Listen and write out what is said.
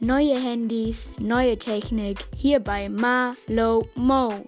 Neue Handys, neue Technik, hier bei Ma -Lo Mo.